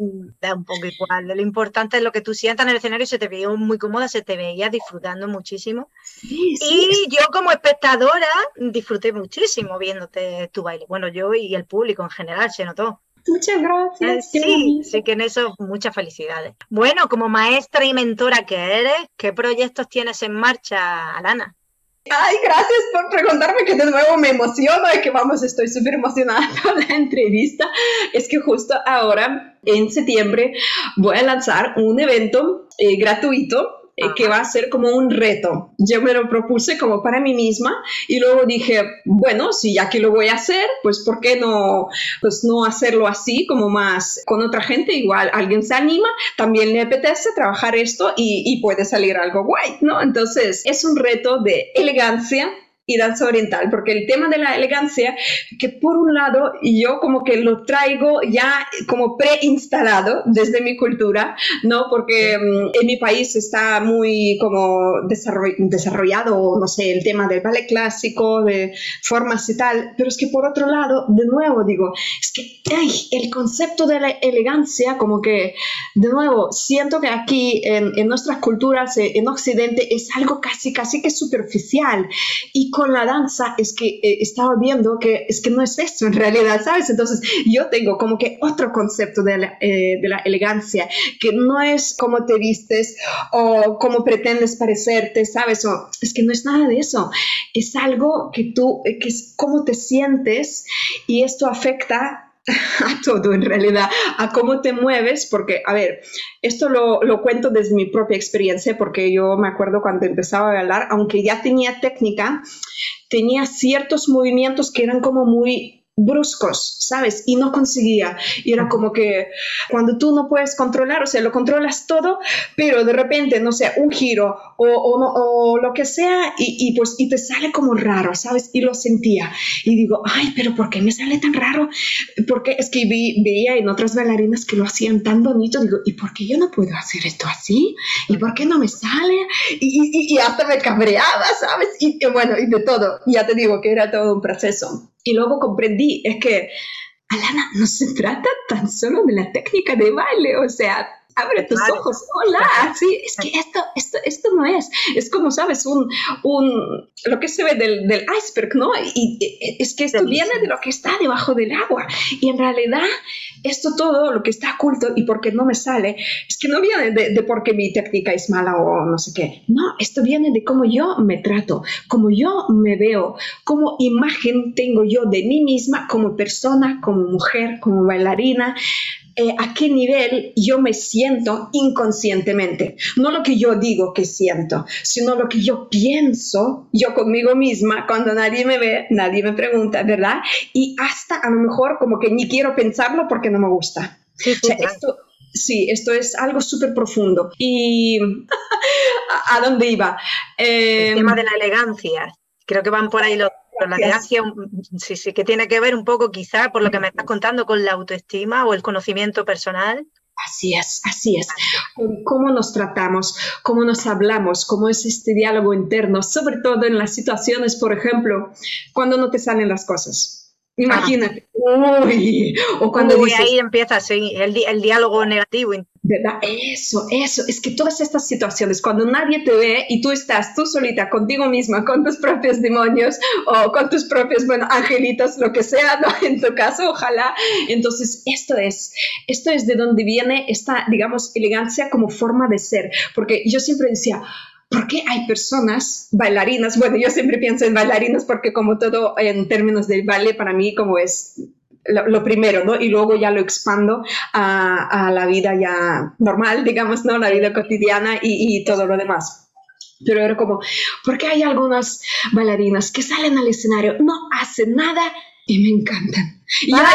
da un poco igual. Lo importante es lo que tú sientas en el escenario, se te veía muy cómoda, se te veía disfrutando muchísimo. y yo como espectadora disfruté muchísimo viéndote tu baile. Bueno, yo y el público en general se notó. Muchas gracias. Eh, sí, sí que en eso muchas felicidades. Bueno, como maestra y mentora que eres, ¿qué proyectos tienes en marcha, Alana? Ay, gracias por preguntarme que de nuevo me emociono y que vamos, estoy súper emocionada con la entrevista. Es que justo ahora, en septiembre, voy a lanzar un evento eh, gratuito eh, que va a ser como un reto. Yo me lo propuse como para mí misma y luego dije, bueno, si ya que lo voy a hacer, pues ¿por qué no, pues no hacerlo así como más con otra gente? Igual alguien se anima, también le apetece trabajar esto y, y puede salir algo guay, ¿no? Entonces es un reto de elegancia y danza oriental, porque el tema de la elegancia, que por un lado yo como que lo traigo ya como preinstalado desde mi cultura, ¿no? Porque mm, en mi país está muy como desarrollado, no sé, el tema del ballet clásico, de formas y tal, pero es que por otro lado, de nuevo digo, es que el concepto de la elegancia, como que, de nuevo, siento que aquí en, en nuestras culturas, eh, en Occidente, es algo casi, casi que superficial y con la danza es que eh, estaba viendo que es que no es esto en realidad, ¿sabes? Entonces yo tengo como que otro concepto de la, eh, de la elegancia, que no es cómo te vistes o cómo pretendes parecerte, ¿sabes? O, es que no es nada de eso, es algo que tú, eh, que es cómo te sientes y esto afecta a todo en realidad, a cómo te mueves, porque, a ver, esto lo, lo, cuento desde mi propia experiencia, porque yo me acuerdo cuando empezaba a bailar, aunque ya tenía técnica, tenía ciertos movimientos que eran como muy bruscos, ¿sabes? Y no conseguía. Y era como que cuando tú no puedes controlar, o sea, lo controlas todo, pero de repente, no sé, un giro o, o, lo que sea, y, y, pues y te sale como raro, ¿sabes? Y lo sentía. Y digo, ay, pero ¿por qué me sale tan raro? Porque es que vi, veía en otras bailarinas que lo hacían tan bonito, digo, ¿y por qué yo no puedo hacer esto así? ¿Y por qué no me sale? Y, y hasta me cabreaba, ¿sabes? Y bueno, y de todo. Ya te digo que era todo un proceso. Y luego comprendí, es que, Alana, no se trata tan solo de la técnica de baile, o sea, abre tus ojos, hola, sí, es que esto, esto, esto no es, es como, sabes, un, un lo que se ve del, del iceberg, ¿no? Y, es que esto viene de lo que está debajo del agua, y en realidad esto todo, lo que está oculto y porque no me sale, es que no viene de, de porque mi técnica es mala o no sé qué, no, esto viene de cómo yo me trato, cómo yo me veo, cómo imagen tengo yo de mí misma como persona, como mujer, como bailarina, eh, a qué nivel yo me siento inconscientemente. No lo que yo digo que siento, sino lo que yo pienso yo conmigo misma cuando nadie me ve, nadie me pregunta, ¿verdad? Y hasta a lo mejor como que ni quiero pensarlo porque no me gusta. Sí, esto, sí, esto es algo súper profundo. ¿Y a, dónde iba? El tema de la elegancia. Creo que van por ahí los la elegancia sí, sí, que tiene que ver un poco quizá por lo que me estás contando con la autoestima o el conocimiento personal. Así es, así es. Cómo nos tratamos, cómo nos hablamos, cómo es este diálogo interno, sobre todo en las situaciones, por ejemplo, cuando no te salen las cosas Imagínate. Uy, o cuando ahí empieza el, el, diálogo negativo. ¿Verdad? Eso, eso. Es que todas estas situaciones, cuando nadie te ve y tú estás tú solita contigo misma, con tus propios demonios o con tus propios, bueno, angelitos, lo que sea, ¿no? En tu caso, ojalá. Entonces, esto es, esto es de donde viene esta, digamos, elegancia como forma de ser. Porque yo siempre decía, ¿Por qué hay personas, bailarinas? Bueno, yo siempre pienso en bailarinas porque como todo en términos del baile, para mí como es lo, primero, ¿no? Y luego ya lo expando a, la vida ya normal, digamos, ¿no? La vida cotidiana y, y todo lo demás. Pero era como, ¿por qué hay algunas bailarinas que salen al escenario, no hacen nada y me encantan? Ya,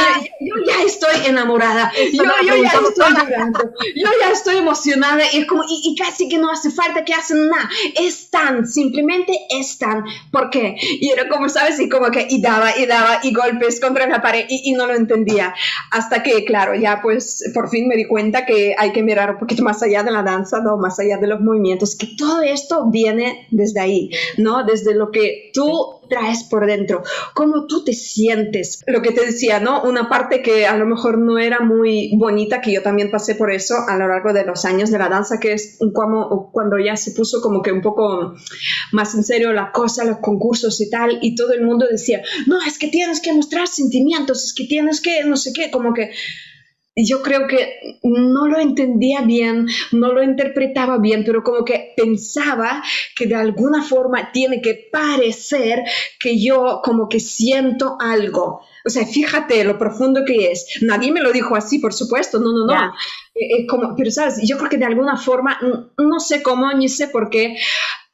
yo ya estoy enamorada, yo, yo, ya estoy llorando, yo ya estoy emocionada y, como, y, casi que no hace falta que hacen nada, están, simplemente están, ¿por qué? Y era como, ¿sabes? Y como que, y daba, y daba, y golpes contra la pared, y, y no lo entendía, hasta que, claro, ya pues por fin me di cuenta que hay que mirar un poquito más allá de la danza, ¿no? Más allá de los movimientos, que todo esto viene desde ahí, ¿no? Desde lo que tú traes por dentro, cómo tú te sientes, lo que te decía, ¿no? Una parte que a lo mejor no era muy bonita, que yo también pasé por eso a lo largo de los años de la danza, que es como, cuando ya se puso como que un poco más en serio la cosa, los concursos y tal, y todo el mundo decía, no, es que tienes que mostrar sentimientos, es que tienes que, no sé qué, como que yo creo que no lo entendía bien, no lo interpretaba bien, pero como que pensaba que de alguna forma tiene que parecer que yo como que siento algo. O sea, fíjate lo profundo que es. Nadie me lo dijo así, por supuesto, no, no, no. Eh, eh, como, pero sabes, yo creo que de alguna forma, no sé cómo, ni sé por qué,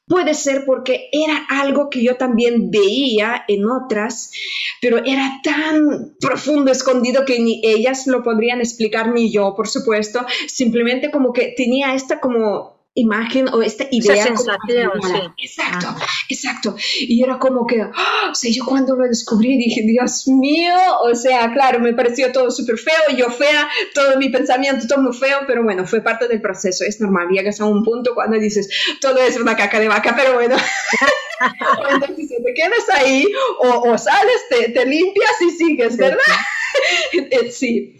Puede ser porque era algo que yo también veía en otras, pero era tan profundo, escondido que ni ellas lo podrían explicar ni yo, por supuesto. Simplemente como que tenía esta como imagen o esta idea. sensación, sí. Exacto, ah. exacto. Y era como que, ¡ah! o sea, yo cuando lo descubrí dije, Dios mío, o sea, claro, me pareció todo súper feo, yo fea, todo mi pensamiento, todo muy feo, pero bueno, fue parte del proceso, es normal, llegas a un punto cuando dices, todo es una caca de vaca, pero bueno. Entonces, te quedas ahí o, o sales, te, te, limpias y sigues, ¿verdad? Sí,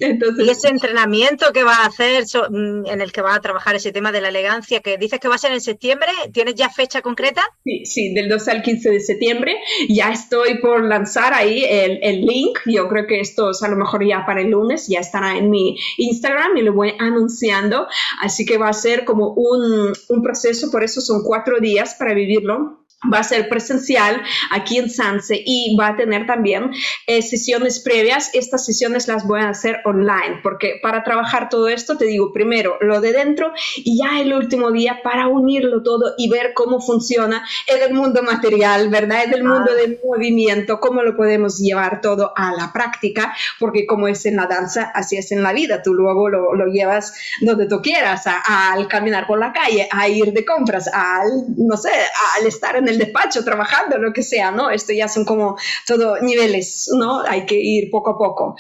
entonces. Y ese entrenamiento que va a hacer, mm, en el que va a trabajar ese tema de la elegancia, que dices que va a ser en septiembre, ¿tienes ya fecha concreta? Sí, sí, del 12 al 15 de septiembre. Ya estoy por lanzar ahí el, el link. Yo creo que esto es a lo mejor ya para el lunes, ya estará en mi Instagram y lo voy anunciando. Así que va a ser como un, un proceso, por eso son cuatro días para vivirlo va a ser presencial aquí en Sanse y va a tener también eh, sesiones previas. Estas sesiones las voy a hacer online porque para trabajar todo esto te digo primero lo de dentro y ya el último día para unirlo todo y ver cómo funciona en el mundo material, ¿verdad? En el mundo del movimiento, cómo lo podemos llevar todo a la práctica porque como es en la danza, así es en la vida. Tú luego lo, lo llevas donde tú quieras, al caminar por la calle, a ir de compras, al, no sé, al estar en el despacho trabajando, lo que sea, ¿no? Esto ya son como todo niveles, ¿no? Hay que ir poco a poco.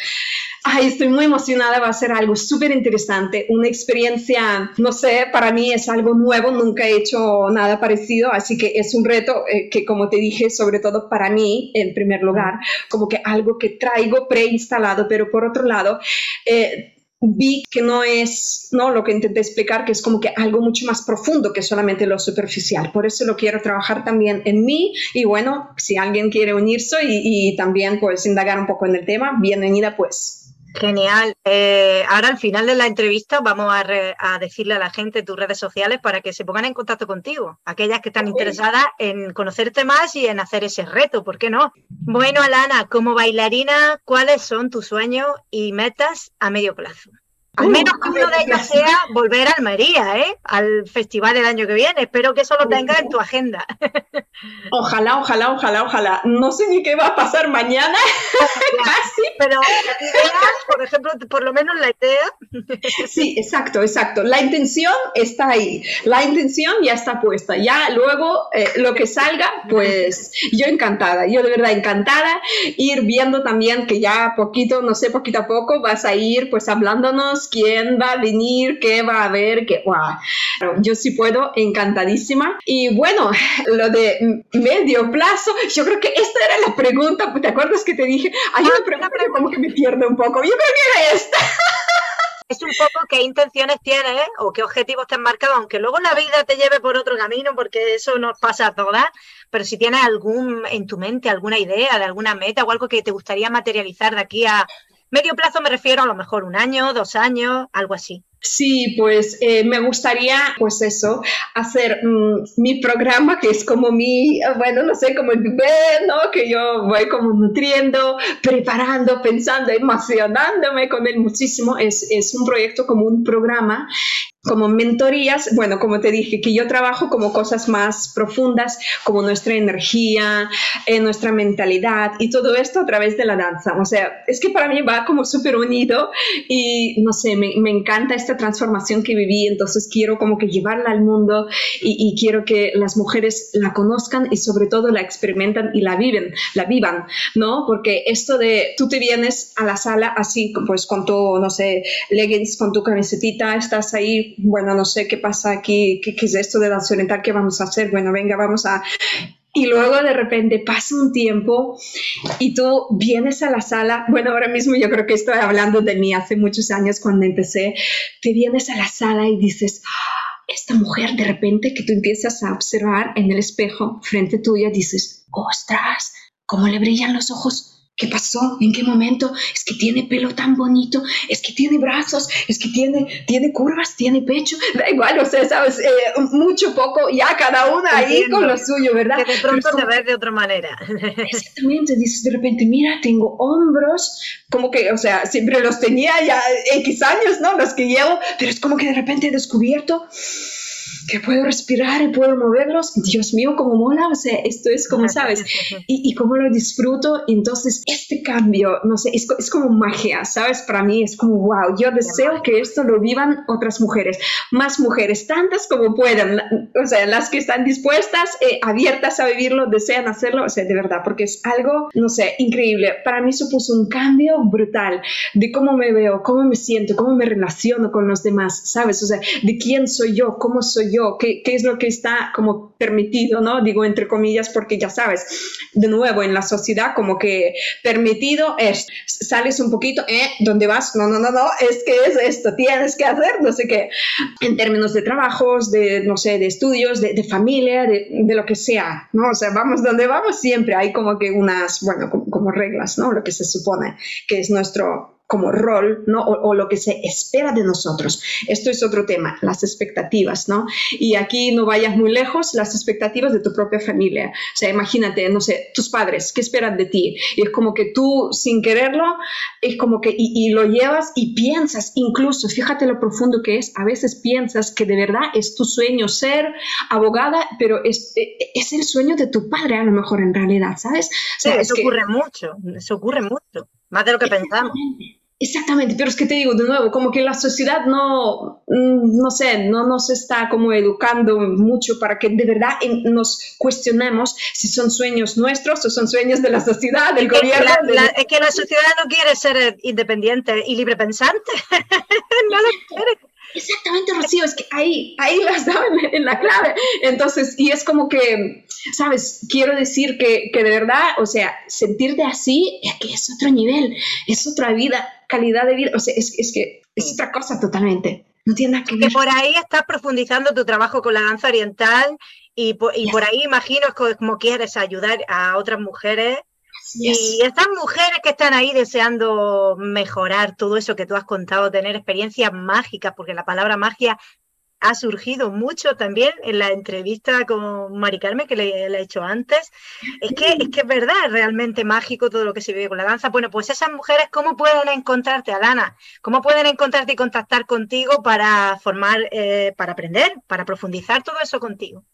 Ay, estoy muy emocionada, va a ser algo súper interesante, una experiencia, no sé, para mí es algo nuevo, nunca he hecho nada parecido, así que es un reto eh, que, como te dije, sobre todo para mí, en primer lugar, como que algo que traigo preinstalado, pero por otro lado, eh, vi que no es no lo que intenté explicar que es como que algo mucho más profundo que solamente lo superficial. Por eso lo quiero trabajar también en mí. Y bueno si alguien quiere unirse y, también pues indagar un poco en el tema bienvenida pues Genial. Eh, ahora al final de la entrevista vamos a, decirle a la gente tus redes sociales para que se pongan en contacto contigo, aquellas que están interesadas en conocerte más y en hacer ese reto, ¿por qué no? Bueno, Alana, como bailarina, ¿cuáles son tus sueños y metas a medio plazo? Al menos que uno de ellos sea volver a Almería, ¿eh? al festival del año que viene. Espero que eso lo tengas en tu agenda. Ojalá, ojalá, ojalá, ojalá. No sé ni qué va a pasar mañana. Casi. Pero la idea, por ejemplo, por lo menos la idea. sí, exacto, exacto. La intención está ahí. La intención ya está puesta. Ya luego eh, lo que salga, pues yo encantada. Yo de verdad encantada. Ir viendo también que ya poquito, no sé, poquito a poco vas a ir pues hablándonos quién va a venir, qué va a haber, qué, wow. Yo sí puedo, encantadísima. Y bueno, lo de medio plazo, yo creo que esta era la pregunta, ¿te acuerdas que te dije? Hay una pregunta como que me pierde un poco. Yo creo que era esta. es un poco qué intenciones tienes o qué objetivos te han marcado, aunque luego la vida te lleve por otro camino, porque eso nos pasa a todas, pero si tienes algún en tu mente, alguna idea de alguna meta o algo que te gustaría materializar de aquí a Medio plazo me refiero a lo mejor un año, dos años, algo así. Sí, pues eh, me gustaría, pues eso, hacer mm, mi programa, que es como mi, bueno, no sé, como el bebé, ¿no? Que yo voy como nutriendo, preparando, pensando, emocionándome con él muchísimo. Es, es un proyecto como un programa como mentorías, bueno, como te dije, que yo trabajo como cosas más profundas, como nuestra energía, eh, nuestra mentalidad y todo esto a través de la danza. O sea, es que para mí va como súper unido y no sé, me, me, encanta esta transformación que viví, entonces quiero como que llevarla al mundo y, quiero que las mujeres la conozcan y sobre todo la experimentan y la viven, la vivan, ¿no? Porque esto de tú te vienes a la sala así, pues con tu, no sé, leggings, con tu camisetita, estás ahí bueno, no sé qué pasa aquí, qué, es esto de danza oriental, qué vamos a hacer, bueno, venga, vamos a... Y luego de repente pasa un tiempo y tú vienes a la sala, bueno, ahora mismo yo creo que estoy hablando de mí hace muchos años cuando empecé, te vienes a la sala y dices, ah, esta mujer de repente que tú empiezas a observar en el espejo frente tuya, dices, ostras, ¿cómo le brillan los ojos? ¿Qué pasó? ¿En qué momento? Es que tiene pelo tan bonito, es que tiene brazos, es que tiene, tiene curvas, tiene pecho. Da igual, o sea, sabes, eh, mucho, poco, ya cada una ahí con lo suyo, ¿verdad? Que de pronto te ves de otra manera. Exactamente, dices de repente, mira, tengo hombros, como que, o sea, siempre los tenía ya X años, ¿no? Los que llevo, pero es como que de repente he descubierto que puedo respirar y puedo moverlos. Dios mío, cómo mola, o sea, esto es como, ¿sabes? Y, y cómo lo disfruto. Entonces, este cambio, no sé, es, es, como magia, ¿sabes? Para mí es como, wow, yo deseo que esto lo vivan otras mujeres, más mujeres, tantas como puedan, o sea, las que están dispuestas, eh, abiertas a vivirlo, desean hacerlo, o sea, de verdad, porque es algo, no sé, increíble. Para mí supuso un cambio brutal de cómo me veo, cómo me siento, cómo me relaciono con los demás, ¿sabes? O sea, de quién soy yo, cómo soy yo qué, qué, es lo que está como permitido, ¿no? Digo entre comillas porque ya sabes, de nuevo en la sociedad como que permitido es, sales un poquito, ¿eh? ¿Dónde vas? No, no, no, no, es que es esto, tienes que hacer, no sé qué, en términos de trabajos, de, no sé, de estudios, de, de familia, de, de, lo que sea, ¿no? O sea, vamos donde vamos, siempre hay como que unas, bueno, como, como reglas, ¿no? Lo que se supone que es nuestro como rol, ¿no? O, o, lo que se espera de nosotros. Esto es otro tema, las expectativas, ¿no? Y aquí no vayas muy lejos, las expectativas de tu propia familia. O sea, imagínate, no sé, tus padres, ¿qué esperan de ti? Y es como que tú, sin quererlo, es como que, y, y lo llevas y piensas, incluso, fíjate lo profundo que es, a veces piensas que de verdad es tu sueño ser abogada, pero es, es el sueño de tu padre a lo mejor en realidad, ¿sabes? O sea, sí, eso que, ocurre mucho, eso ocurre mucho, más de lo que pensamos. Exactamente, pero es que te digo de nuevo, como que la sociedad no, mm, no sé, no nos está como educando mucho para que de verdad nos cuestionemos si son sueños nuestros o son sueños de la sociedad, del es gobierno. La, es que la sociedad no quiere ser independiente y libre pensante. no lo quiere. Exactamente, Rocío, es que ahí, ahí las daban en la clave. Entonces, y es como que, ¿sabes? Quiero decir que, que de verdad, o sea, sentirte así es que es otro nivel, es otra vida, calidad de vida, o sea, es, es que es otra cosa totalmente. No tiene que ver. Que por ahí estás profundizando tu trabajo con la danza oriental y por, y por ahí imagino como quieres ayudar a otras mujeres Yes. Y estas mujeres que están ahí deseando mejorar todo eso que tú has contado, tener experiencias mágicas, porque la palabra magia ha surgido mucho también en la entrevista con Mari Carmen que le, le, he hecho antes. Es que, es que es verdad, es realmente mágico todo lo que se vive con la danza. Bueno, pues esas mujeres, ¿cómo pueden encontrarte, Alana? ¿Cómo pueden encontrarte y contactar contigo para formar, eh, para aprender, para profundizar todo eso contigo?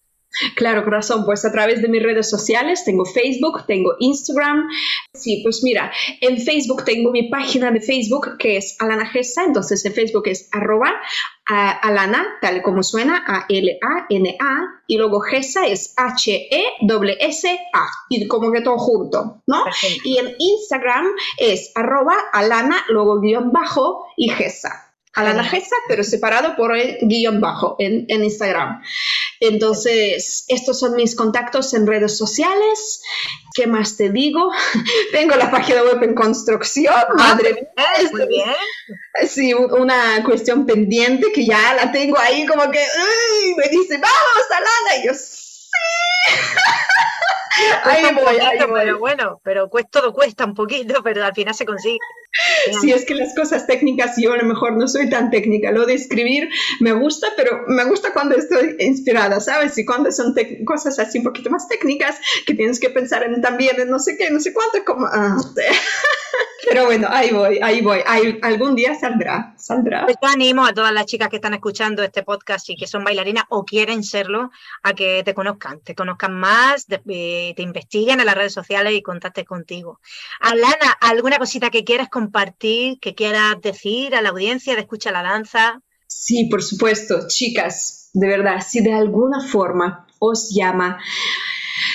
Claro, corazón, pues a través de mis redes sociales, tengo Facebook, tengo Instagram. Sí, pues mira, en Facebook tengo mi página de Facebook que es Alana Gesa, entonces en Facebook es arroba Alana, tal como suena, A-L-A-N-A, y luego Gesa es H-E-S-S-A, y como que todo junto, ¿no? Perfecto. Y en Instagram es arroba Alana, luego guion bajo y Gesa. Alana Gesa, pero separado por el guion bajo en, en Instagram. Entonces, estos son mis contactos en redes sociales. ¿Qué más te digo? Tengo la página web en construcción, ah, madre mía. Muy bien. Sí, una cuestión pendiente que ya la tengo ahí como que uy, me dice, vamos, Alana, y yo sí. ahí voy, ahí voy. Pero bueno, pero todo cuesta un poquito, pero al final se consigue. Sí, es que las cosas técnicas, yo a lo mejor no soy tan técnica. Lo de escribir me gusta, pero me gusta cuando estoy inspirada, ¿sabes? Y cuando son cosas así un poquito más técnicas, que tienes que pensar en también en no sé qué, no sé cuánto, como... Ah, pero bueno, ahí voy, ahí voy. Ahí, algún día saldrá, saldrá. Pues yo animo a todas las chicas que están escuchando este podcast y que son bailarinas o quieren serlo, a que te conozcan, te conozcan más, te, investiguen en las redes sociales y contacten contigo. Alana, ¿alguna cosita que quieras compartir, que quieras decir a la audiencia de Escucha la Danza? Sí, por supuesto, chicas, de verdad, si de alguna forma os llama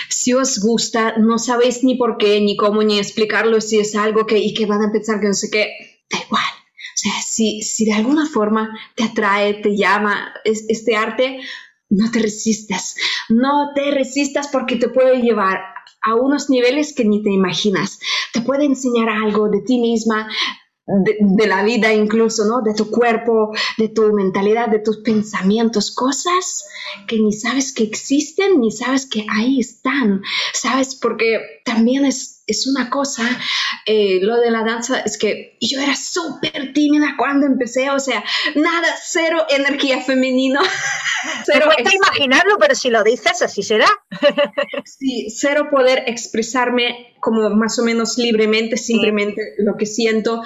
si os gusta, no sabéis ni por qué, ni cómo, ni explicarlo, si es algo que, y que van a pensar que no sé qué, da igual. O sea, si, si de alguna forma te atrae, te llama es, este arte, no te resistas. No te resistas porque te puede llevar a unos niveles que ni te imaginas. Te puede enseñar algo de ti misma, de, de, la vida incluso, ¿no? De tu cuerpo, de tu mentalidad, de tus pensamientos, cosas que ni sabes que existen, ni sabes que ahí están, ¿sabes? Porque también es, es una cosa, eh, lo de la danza, es que yo era súper tímida cuando empecé, o sea, nada, cero energía femenina. cero Me cuesta imaginarlo, pero si lo dices, así será. sí, cero poder expresarme como más o menos libremente, simplemente lo que siento.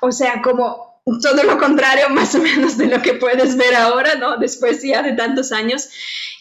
O sea, como todo lo contrario más o menos de lo que puedes ver ahora, ¿no? Después ya de tantos años.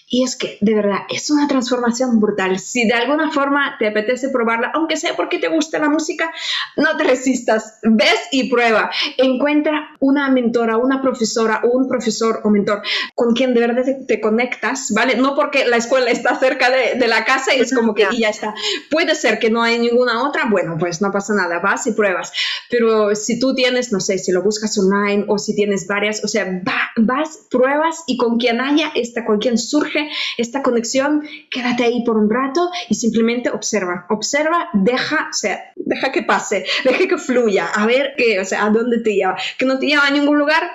Y es que, de verdad, es una transformación brutal. Si de alguna forma te apetece probarla, aunque sea porque te gusta la música, no te resistas. Ves y prueba. Encuentra una mentora, una profesora un profesor o mentor con quien de verdad te, conectas, ¿vale? No porque la escuela está cerca de, la casa y es como que y ya está. Puede ser que no hay ninguna otra, bueno, pues no pasa nada, vas y pruebas. Pero si tú tienes, no sé, si lo buscas online o si tienes varias, o sea, vas, pruebas y con quien haya esta, con quien surge esta conexión, quédate ahí por un rato y simplemente observa, observa, deja, o sea, deja que pase, deja que fluya, a ver qué, o sea, a dónde te lleva, que no te lleva a ningún lugar.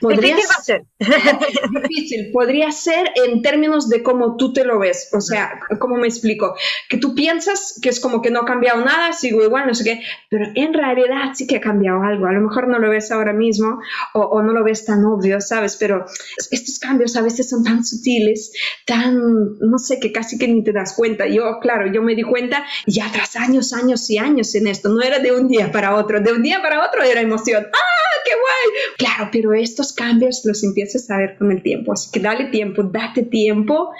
Podría ser difícil, podría ser en términos de cómo tú te lo ves, o sea, ¿cómo me explico? Que tú piensas que es como que no ha cambiado nada, sigo igual, no sé qué, pero en realidad sí que ha cambiado algo, a lo mejor no lo ves ahora mismo o, o no lo ves tan obvio, ¿sabes? Pero estos cambios a veces son tan sutiles tan, no sé, que casi que ni te das cuenta. Yo, claro, yo me di cuenta ya tras años, años y años en esto. No era de un día para otro, de un día para otro era emoción. ¡Ah, qué guay! Claro, pero estos cambios los empiezas a ver con el tiempo. Así que dale tiempo, date tiempo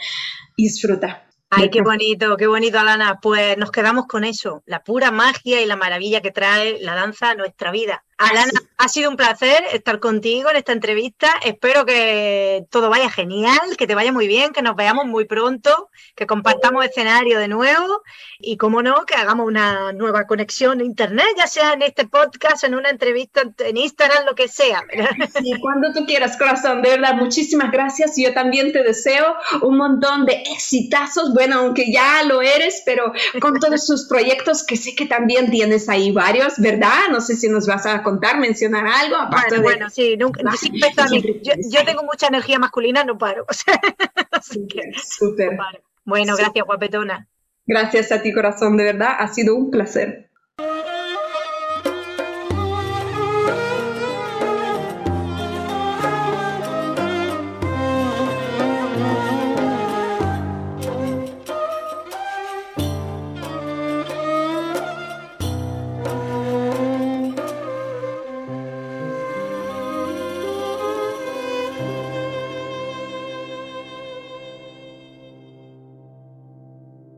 y disfruta. Ay, qué bonito, qué bonito, Alana. Pues nos quedamos con eso, la pura magia y la maravilla que trae la danza a nuestra vida. Alana, ha sido un placer estar contigo en esta entrevista. Espero que todo vaya genial, que te vaya muy bien, que nos veamos muy pronto, que compartamos escenario de nuevo y, como no, que hagamos una nueva conexión a Internet, ya sea en este podcast, en una entrevista en Instagram, lo que sea. Sí, cuando tú quieras, corazón. De verdad, muchísimas gracias. Yo también te deseo un montón de exitazos. Bueno, aunque ya lo eres, pero con todos sus proyectos que sé que también tienes ahí varios, ¿verdad? No sé si nos vas a contar, mencionar algo. Aparte bueno, bueno, sí, nunca, yo, tengo mucha energía masculina, no paro. Súper. Bueno, gracias, guapetona. Gracias a ti, corazón, de verdad, ha sido un placer.